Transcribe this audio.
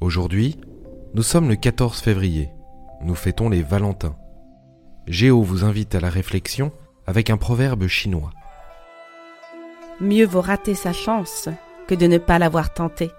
Aujourd'hui, nous sommes le 14 février. Nous fêtons les Valentins. Géo vous invite à la réflexion avec un proverbe chinois. Mieux vaut rater sa chance que de ne pas l'avoir tentée.